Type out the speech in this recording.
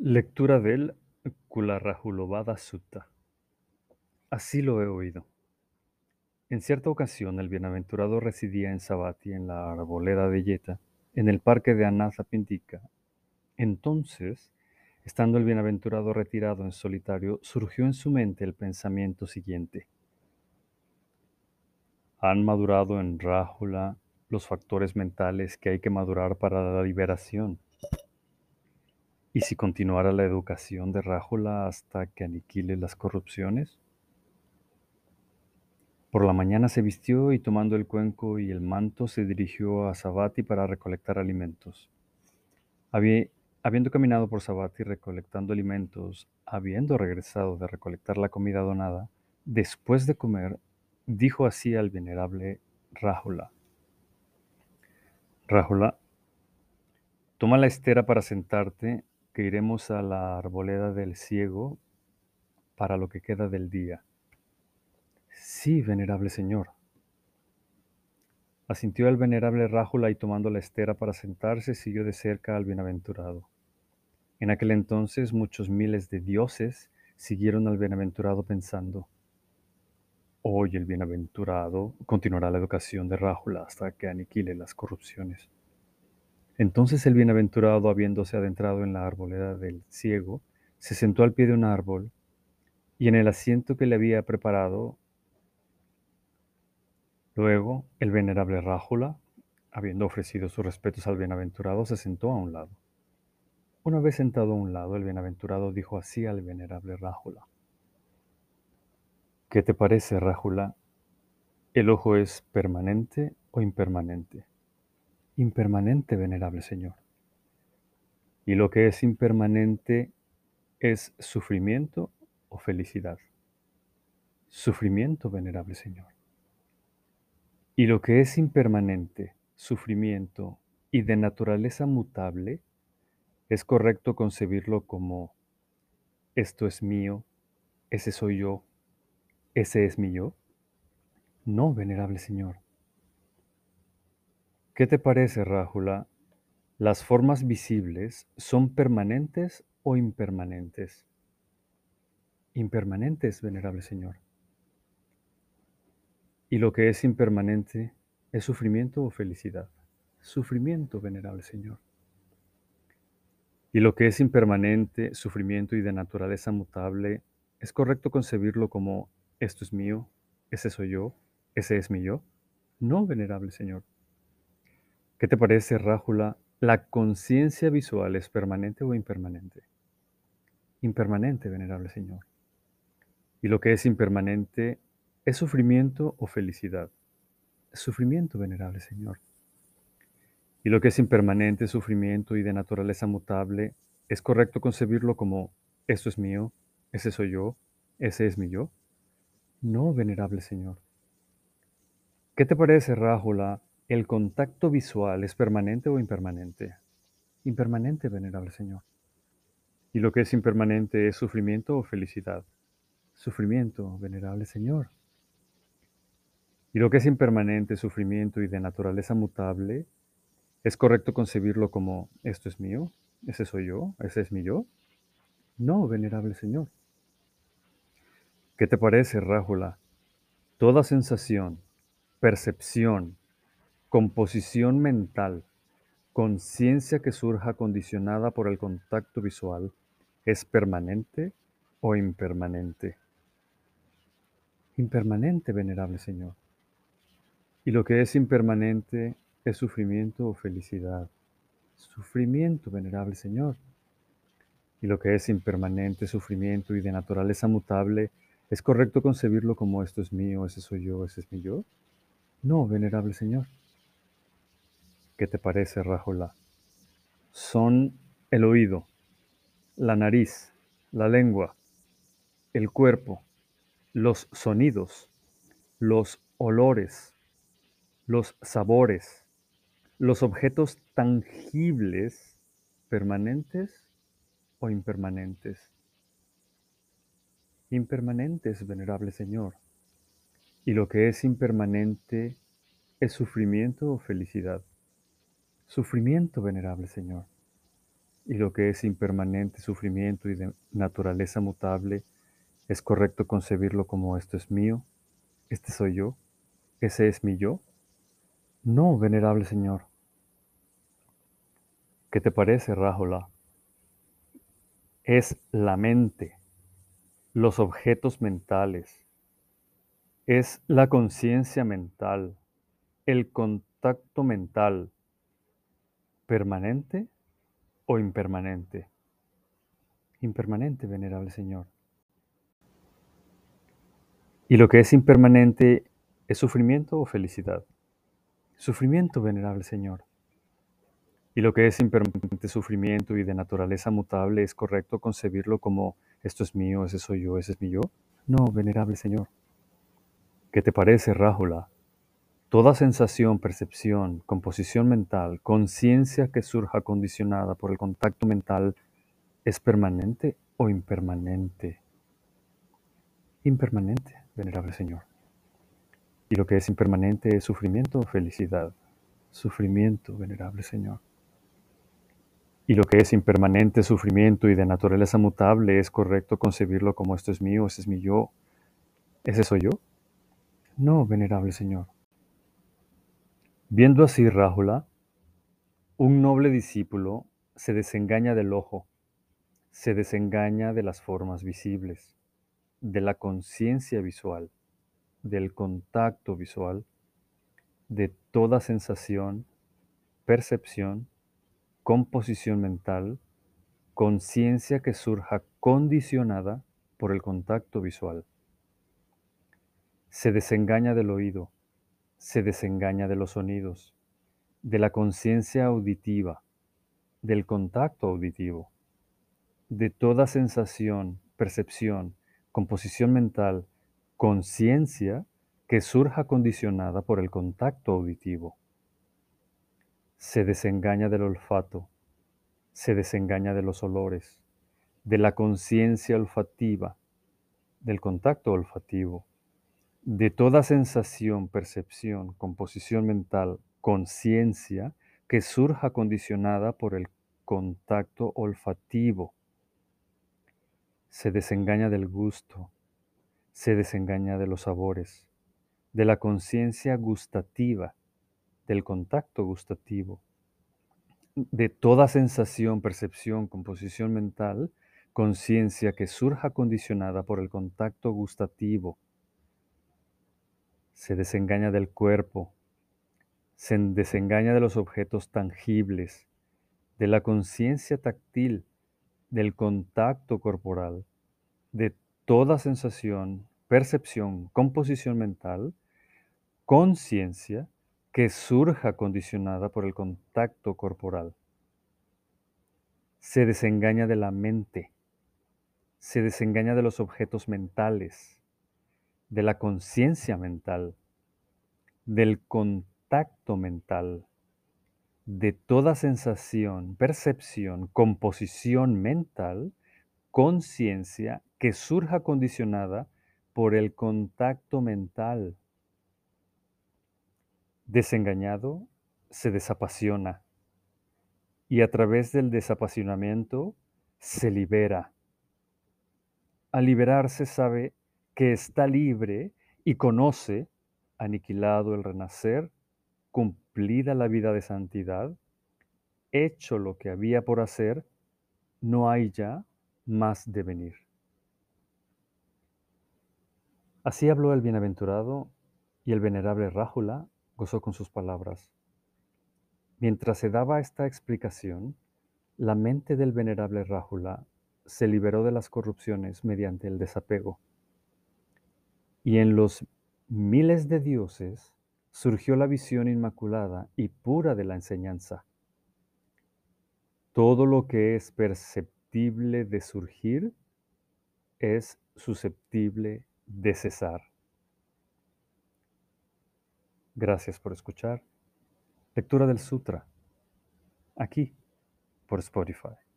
Lectura del Kularahulobada Sutta. Así lo he oído. En cierta ocasión, el bienaventurado residía en Savatthi, en la arboleda de Yeta, en el parque de Anathapindika. Entonces, estando el bienaventurado retirado en solitario, surgió en su mente el pensamiento siguiente. Han madurado en Rájula los factores mentales que hay que madurar para la liberación. ¿Y si continuara la educación de Rájula hasta que aniquile las corrupciones? Por la mañana se vistió y tomando el cuenco y el manto se dirigió a Savatthi para recolectar alimentos. Habiendo caminado por Savatthi recolectando alimentos, habiendo regresado de recolectar la comida donada, después de comer, dijo así al venerable Rájula. Rájula, toma la estera para sentarte, que iremos a la arboleda del ciego para lo que queda del día. Sí, venerable señor. Asintió el venerable Rájula y tomando la estera para sentarse, siguió de cerca al bienaventurado. En aquel entonces muchos miles de dioses siguieron al bienaventurado pensando, hoy el bienaventurado continuará la educación de Rájula hasta que aniquile las corrupciones. Entonces el bienaventurado, habiéndose adentrado en la arboleda del ciego, se sentó al pie de un árbol y en el asiento que le había preparado Luego, el venerable Rájula, habiendo ofrecido sus respetos al bienaventurado, se sentó a un lado. Una vez sentado a un lado, el bienaventurado dijo así al venerable Rájula. ¿Qué te parece, Rájula? ¿El ojo es permanente o impermanente? Impermanente, venerable señor. ¿Y lo que es impermanente es sufrimiento o felicidad? Sufrimiento, venerable señor. Y lo que es impermanente, sufrimiento y de naturaleza mutable, es correcto concebirlo como esto es mío, ese soy yo, ese es mi yo. No, venerable Señor. ¿Qué te parece, Rájula? ¿Las formas visibles son permanentes o impermanentes? Impermanentes, venerable Señor. ¿Y lo que es impermanente es sufrimiento o felicidad? Sufrimiento, venerable Señor. Y lo que es impermanente, sufrimiento y de naturaleza mutable, ¿es correcto concebirlo como esto es mío, ese soy yo, ese es mi yo? No, venerable Señor. ¿Qué te parece, Rájula? ¿La conciencia visual es permanente o impermanente? Impermanente, venerable Señor. ¿Y lo que es impermanente es sufrimiento o felicidad? Sufrimiento, venerable Señor. Y lo que es impermanente, sufrimiento y de naturaleza mutable, ¿es correcto concebirlo como esto es mío, ese soy yo, ese es mi yo? No, venerable Señor. ¿Qué te parece, Rájula? ¿El contacto visual es permanente o impermanente? Impermanente, venerable Señor. ¿Y lo que es impermanente es sufrimiento o felicidad? Sufrimiento, venerable Señor. ¿Y lo que es impermanente, sufrimiento y de naturaleza mutable, ¿Es correcto concebirlo como esto es mío, ese soy yo, ese es mi yo? No, venerable Señor. ¿Qué te parece, Rájula? Toda sensación, percepción, composición mental, conciencia que surja condicionada por el contacto visual, ¿es permanente o impermanente? Impermanente, venerable Señor. Y lo que es impermanente ¿Es sufrimiento o felicidad? Sufrimiento, venerable Señor. Y lo que es impermanente, sufrimiento y de naturaleza mutable, ¿es correcto concebirlo como esto es mío, ese soy yo, ese es mi yo? No, venerable Señor. ¿Qué te parece, Rájula? Son el oído, la nariz, la lengua, el cuerpo, los sonidos, los olores, los sabores, los objetos tangibles, permanentes o impermanentes. Impermanentes, venerable Señor. Y lo que es impermanente es sufrimiento o felicidad. Sufrimiento, venerable Señor. y lo que es impermanente, sufrimiento y de naturaleza mutable, ¿es correcto concebirlo como esto es mío? ¿Este soy yo? ¿Ese es mi yo? No, venerable Señor. ¿Qué te parece, Rájola? Es la mente, los objetos mentales, es la conciencia mental, el contacto mental, permanente o impermanente? Impermanente, venerable Señor. ¿Y lo que es impermanente es sufrimiento o felicidad? Sufrimiento, venerable Señor. ¿Y lo que es impermanente sufrimiento y de naturaleza mutable es correcto concebirlo como esto es mío, ese soy yo, ese es mi yo? No, venerable Señor. ¿Qué te parece, Rájula? Toda sensación, percepción, composición mental, conciencia que surja condicionada por el contacto mental, ¿es permanente o impermanente? Impermanente, venerable Señor. Y lo que es impermanente es sufrimiento o felicidad. Sufrimiento, venerable Señor. Y lo que es impermanente sufrimiento y de naturaleza mutable, ¿es correcto concebirlo como esto es mío, ese es mi yo, ese soy yo? No, venerable Señor. Viendo así Rájula, un noble discípulo se desengaña del ojo, se desengaña de las formas visibles, de la conciencia visual, del contacto visual, de toda sensación, percepción, composición mental, conciencia que surja condicionada por el contacto visual. Se desengaña del oído, se desengaña de los sonidos, de la conciencia auditiva, del contacto auditivo, de toda sensación, percepción, composición mental, conciencia que surja condicionada por el contacto auditivo. Se desengaña del olfato, se desengaña de los olores, de la conciencia olfativa, del contacto olfativo, de toda sensación, percepción, composición mental, conciencia que surja condicionada por el contacto olfativo. Se desengaña del gusto, se desengaña de los sabores, de la conciencia gustativa, del contacto gustativo, de toda sensación, percepción, composición mental, conciencia que surja condicionada por el contacto gustativo se desengaña del cuerpo, se desengaña de los objetos tangibles, de la conciencia táctil, del contacto corporal, de toda sensación, percepción, composición mental, conciencia que surja condicionada por el contacto corporal. Se desengaña de la mente, se desengaña de los objetos mentales, de la conciencia mental, del contacto mental, de toda sensación, percepción, composición mental, conciencia que surja condicionada por el contacto mental. Desengañado se desapasiona y a través del desapasionamiento se libera. Al liberarse sabe que está libre y conoce, aniquilado el renacer, cumplida la vida de santidad, hecho lo que había por hacer, no hay ya más de venir. Así habló el bienaventurado y el venerable Rájula gozó con sus palabras. Mientras se daba esta explicación, la mente del venerable Rájula se liberó de las corrupciones mediante el desapego y en los miles de dioses surgió la visión inmaculada y pura de la enseñanza. Todo lo que es perceptible de surgir es susceptible de cesar. Gracias por escuchar. Lectura del Sutra, aquí por Spotify.